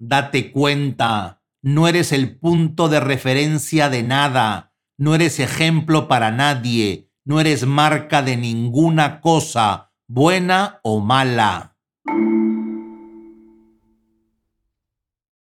Date cuenta, no eres el punto de referencia de nada, no eres ejemplo para nadie, no eres marca de ninguna cosa, buena o mala.